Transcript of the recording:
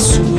espaço